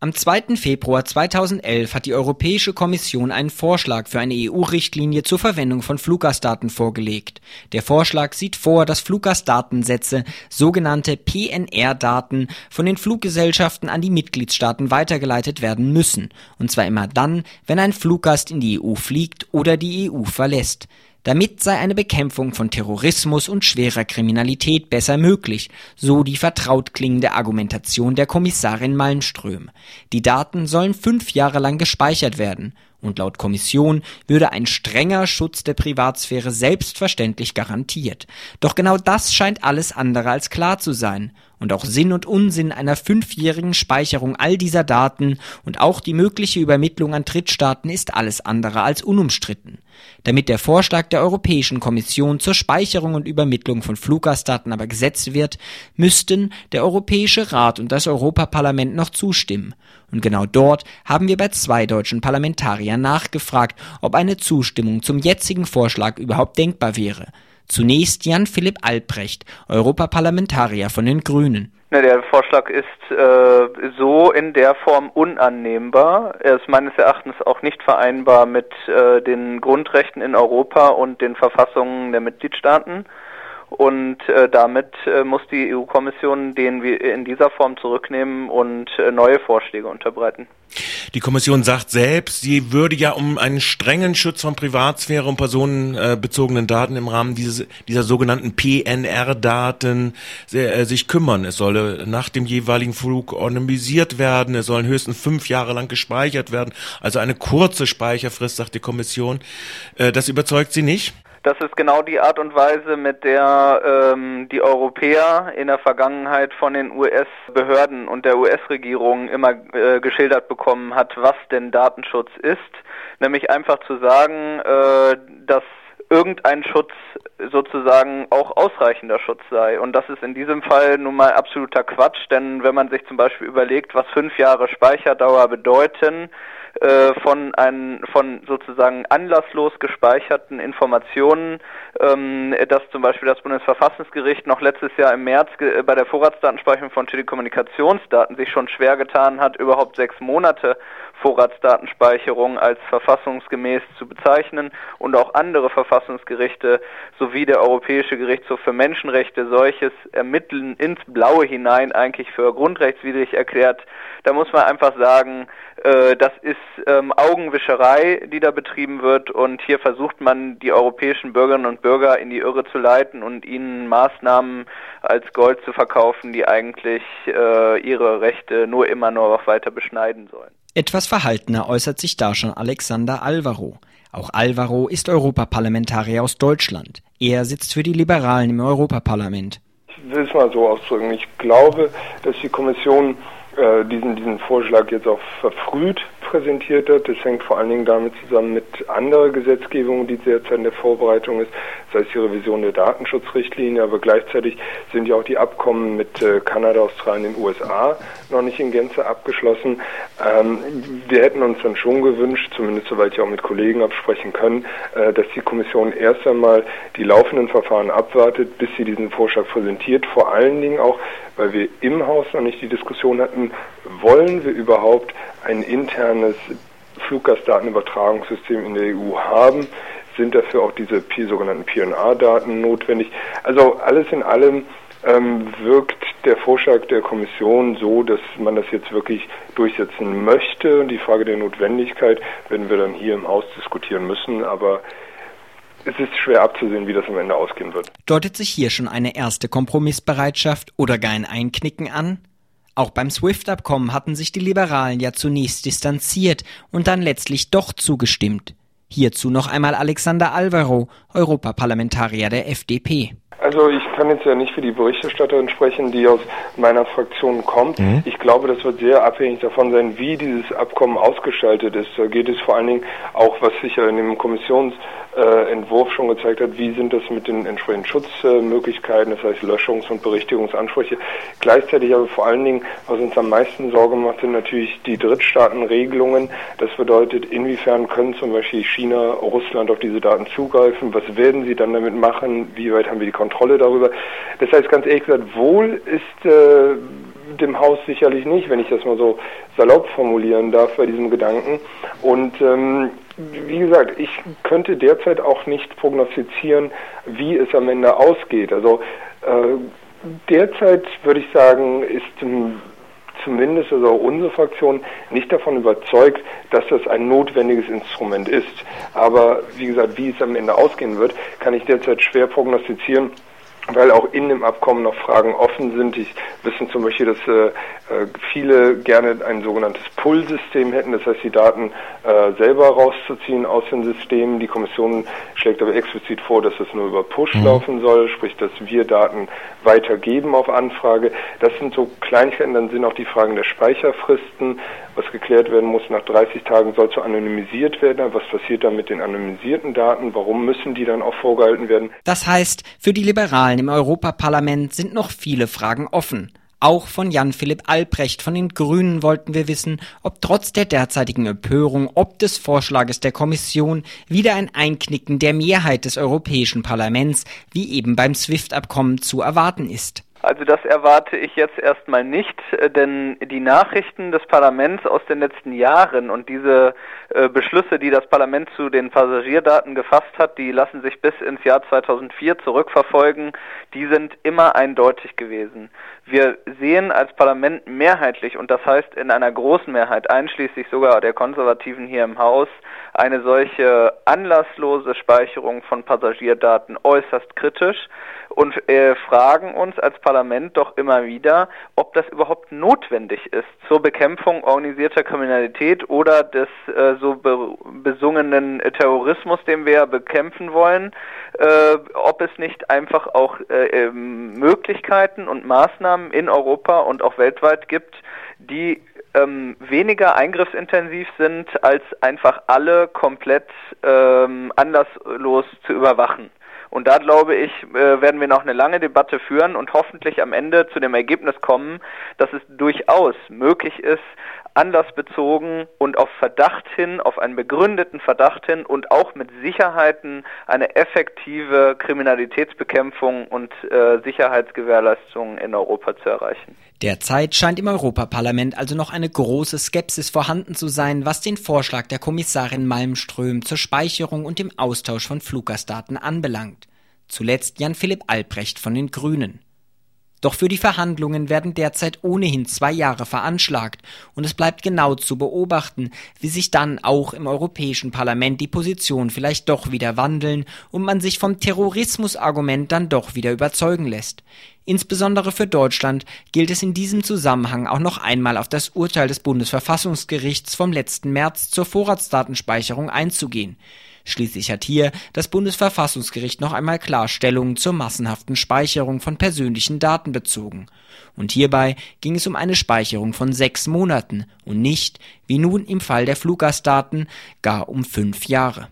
Am 2. Februar 2011 hat die Europäische Kommission einen Vorschlag für eine EU-Richtlinie zur Verwendung von Fluggastdaten vorgelegt. Der Vorschlag sieht vor, dass Fluggastdatensätze, sogenannte PNR-Daten, von den Fluggesellschaften an die Mitgliedstaaten weitergeleitet werden müssen, und zwar immer dann, wenn ein Fluggast in die EU fliegt oder die EU verlässt. Damit sei eine Bekämpfung von Terrorismus und schwerer Kriminalität besser möglich, so die vertraut klingende Argumentation der Kommissarin Malmström. Die Daten sollen fünf Jahre lang gespeichert werden und laut Kommission würde ein strenger Schutz der Privatsphäre selbstverständlich garantiert. Doch genau das scheint alles andere als klar zu sein. Und auch Sinn und Unsinn einer fünfjährigen Speicherung all dieser Daten und auch die mögliche Übermittlung an Drittstaaten ist alles andere als unumstritten. Damit der Vorschlag der Europäischen Kommission zur Speicherung und Übermittlung von Fluggastdaten aber gesetzt wird, müssten der Europäische Rat und das Europaparlament noch zustimmen. Und genau dort haben wir bei zwei deutschen Parlamentariern nachgefragt, ob eine Zustimmung zum jetzigen Vorschlag überhaupt denkbar wäre. Zunächst Jan Philipp Albrecht, Europaparlamentarier von den Grünen. Der Vorschlag ist äh, so in der Form unannehmbar. Er ist meines Erachtens auch nicht vereinbar mit äh, den Grundrechten in Europa und den Verfassungen der Mitgliedstaaten. Und äh, damit äh, muss die EU-Kommission den in dieser Form zurücknehmen und äh, neue Vorschläge unterbreiten. Die Kommission sagt selbst, sie würde ja um einen strengen Schutz von Privatsphäre und personenbezogenen Daten im Rahmen dieses, dieser sogenannten PNR-Daten äh, sich kümmern. Es solle nach dem jeweiligen Flug anonymisiert werden, es sollen höchstens fünf Jahre lang gespeichert werden, also eine kurze Speicherfrist, sagt die Kommission. Äh, das überzeugt Sie nicht? Das ist genau die Art und Weise, mit der ähm, die Europäer in der Vergangenheit von den US-Behörden und der US-Regierung immer äh, geschildert bekommen hat, was denn Datenschutz ist. Nämlich einfach zu sagen, äh, dass irgendein Schutz sozusagen auch ausreichender Schutz sei. Und das ist in diesem Fall nun mal absoluter Quatsch, denn wenn man sich zum Beispiel überlegt, was fünf Jahre Speicherdauer bedeuten, äh, von, ein, von sozusagen anlasslos gespeicherten Informationen, ähm, dass zum Beispiel das Bundesverfassungsgericht noch letztes Jahr im März äh, bei der Vorratsdatenspeicherung von Telekommunikationsdaten sich schon schwer getan hat, überhaupt sechs Monate Vorratsdatenspeicherung als verfassungsgemäß zu bezeichnen und auch andere Verfassungsgerichte sowie der Europäische Gerichtshof für Menschenrechte solches Ermitteln ins Blaue hinein eigentlich für grundrechtswidrig erklärt. Da muss man einfach sagen, das ist ähm, Augenwischerei, die da betrieben wird und hier versucht man die europäischen Bürgerinnen und Bürger in die Irre zu leiten und ihnen Maßnahmen als Gold zu verkaufen, die eigentlich äh, ihre Rechte nur immer nur noch weiter beschneiden sollen. Etwas verhaltener äußert sich da schon Alexander Alvaro. Auch Alvaro ist Europaparlamentarier aus Deutschland. Er sitzt für die Liberalen im Europaparlament. Ich will es mal so ausdrücken. Ich glaube, dass die Kommission äh, diesen, diesen Vorschlag jetzt auch verfrüht präsentiert hat. Das hängt vor allen Dingen damit zusammen mit anderer Gesetzgebung, die derzeit in der Vorbereitung ist, sei es die Revision der Datenschutzrichtlinie, aber gleichzeitig sind ja auch die Abkommen mit äh, Kanada, Australien, den USA noch nicht in Gänze abgeschlossen. Ähm, wir hätten uns dann schon gewünscht, zumindest soweit ich auch mit Kollegen absprechen können, äh, dass die Kommission erst einmal die laufenden Verfahren abwartet, bis sie diesen Vorschlag präsentiert. Vor allen Dingen auch, weil wir im Haus noch nicht die Diskussion hatten, wollen wir überhaupt ein internes Fluggastdatenübertragungssystem in der EU haben, sind dafür auch diese sogenannten PNR-Daten notwendig. Also alles in allem ähm, wirkt der Vorschlag der Kommission so, dass man das jetzt wirklich durchsetzen möchte. Die Frage der Notwendigkeit werden wir dann hier im Haus diskutieren müssen, aber es ist schwer abzusehen, wie das am Ende ausgehen wird. Deutet sich hier schon eine erste Kompromissbereitschaft oder gar ein Einknicken an? Auch beim SWIFT-Abkommen hatten sich die Liberalen ja zunächst distanziert und dann letztlich doch zugestimmt. Hierzu noch einmal Alexander Alvaro, Europaparlamentarier der FDP. Also ich kann jetzt ja nicht für die Berichterstatterin sprechen, die aus meiner Fraktion kommt. Mhm. Ich glaube, das wird sehr abhängig davon sein, wie dieses Abkommen ausgestaltet ist. Da geht es vor allen Dingen auch, was sich ja in dem Kommissions äh, Entwurf schon gezeigt hat, wie sind das mit den entsprechenden Schutzmöglichkeiten, das heißt Löschungs- und Berichtigungsansprüche. Gleichzeitig aber vor allen Dingen, was uns am meisten Sorge macht, sind natürlich die Drittstaatenregelungen. Das bedeutet, inwiefern können zum Beispiel China, Russland auf diese Daten zugreifen? Was werden sie dann damit machen? Wie weit haben wir die Kontrolle darüber? Das heißt ganz ehrlich gesagt, wohl ist äh, dem Haus sicherlich nicht, wenn ich das mal so salopp formulieren darf bei diesem Gedanken. Und ähm, wie gesagt, ich könnte derzeit auch nicht prognostizieren, wie es am Ende ausgeht. Also äh, derzeit würde ich sagen, ist zumindest also unsere Fraktion nicht davon überzeugt, dass das ein notwendiges Instrument ist. Aber wie gesagt, wie es am Ende ausgehen wird, kann ich derzeit schwer prognostizieren weil auch in dem Abkommen noch Fragen offen sind. Ich wissen zum Beispiel, dass äh, äh, viele gerne ein sogenanntes Pull-System hätten, das heißt die Daten äh, selber rauszuziehen aus den Systemen. Die Kommission schlägt aber explizit vor, dass es nur über Push mhm. laufen soll, sprich, dass wir Daten weitergeben auf Anfrage. Das sind so Kleinigkeiten. Dann sind auch die Fragen der Speicherfristen, was geklärt werden muss. Nach 30 Tagen soll zu anonymisiert werden. Was passiert dann mit den anonymisierten Daten? Warum müssen die dann auch vorgehalten werden? Das heißt, für die Liberalen im Europaparlament sind noch viele Fragen offen. Auch von Jan-Philipp Albrecht von den Grünen wollten wir wissen, ob trotz der derzeitigen Empörung ob des Vorschlages der Kommission wieder ein Einknicken der Mehrheit des Europäischen Parlaments, wie eben beim SWIFT-Abkommen, zu erwarten ist. Also das erwarte ich jetzt erstmal nicht, äh, denn die Nachrichten des Parlaments aus den letzten Jahren und diese äh, Beschlüsse, die das Parlament zu den Passagierdaten gefasst hat, die lassen sich bis ins Jahr 2004 zurückverfolgen. Die sind immer eindeutig gewesen. Wir sehen als Parlament mehrheitlich, und das heißt in einer großen Mehrheit, einschließlich sogar der Konservativen hier im Haus, eine solche anlasslose Speicherung von Passagierdaten äußerst kritisch und äh, fragen uns als Parlament doch immer wieder, ob das überhaupt notwendig ist zur Bekämpfung organisierter Kriminalität oder des äh, so be besungenen Terrorismus, den wir bekämpfen wollen, äh, ob es nicht einfach auch äh, ähm, Möglichkeiten und Maßnahmen in Europa und auch weltweit gibt, die ähm, weniger eingriffsintensiv sind, als einfach alle komplett ähm, anlasslos zu überwachen. Und da glaube ich, äh, werden wir noch eine lange Debatte führen und hoffentlich am Ende zu dem Ergebnis kommen, dass es durchaus möglich ist, anlassbezogen und auf Verdacht hin, auf einen begründeten Verdacht hin und auch mit Sicherheiten eine effektive Kriminalitätsbekämpfung und äh, Sicherheitsgewährleistung in Europa zu erreichen. Derzeit scheint im Europaparlament also noch eine große Skepsis vorhanden zu sein, was den Vorschlag der Kommissarin Malmström zur Speicherung und dem Austausch von Fluggastdaten anbelangt. Zuletzt Jan Philipp Albrecht von den Grünen. Doch für die Verhandlungen werden derzeit ohnehin zwei Jahre veranschlagt, und es bleibt genau zu beobachten, wie sich dann auch im Europäischen Parlament die Position vielleicht doch wieder wandeln und man sich vom Terrorismusargument dann doch wieder überzeugen lässt. Insbesondere für Deutschland gilt es in diesem Zusammenhang auch noch einmal auf das Urteil des Bundesverfassungsgerichts vom letzten März zur Vorratsdatenspeicherung einzugehen. Schließlich hat hier das Bundesverfassungsgericht noch einmal Klarstellungen zur massenhaften Speicherung von persönlichen Daten bezogen. Und hierbei ging es um eine Speicherung von sechs Monaten und nicht, wie nun im Fall der Fluggastdaten, gar um fünf Jahre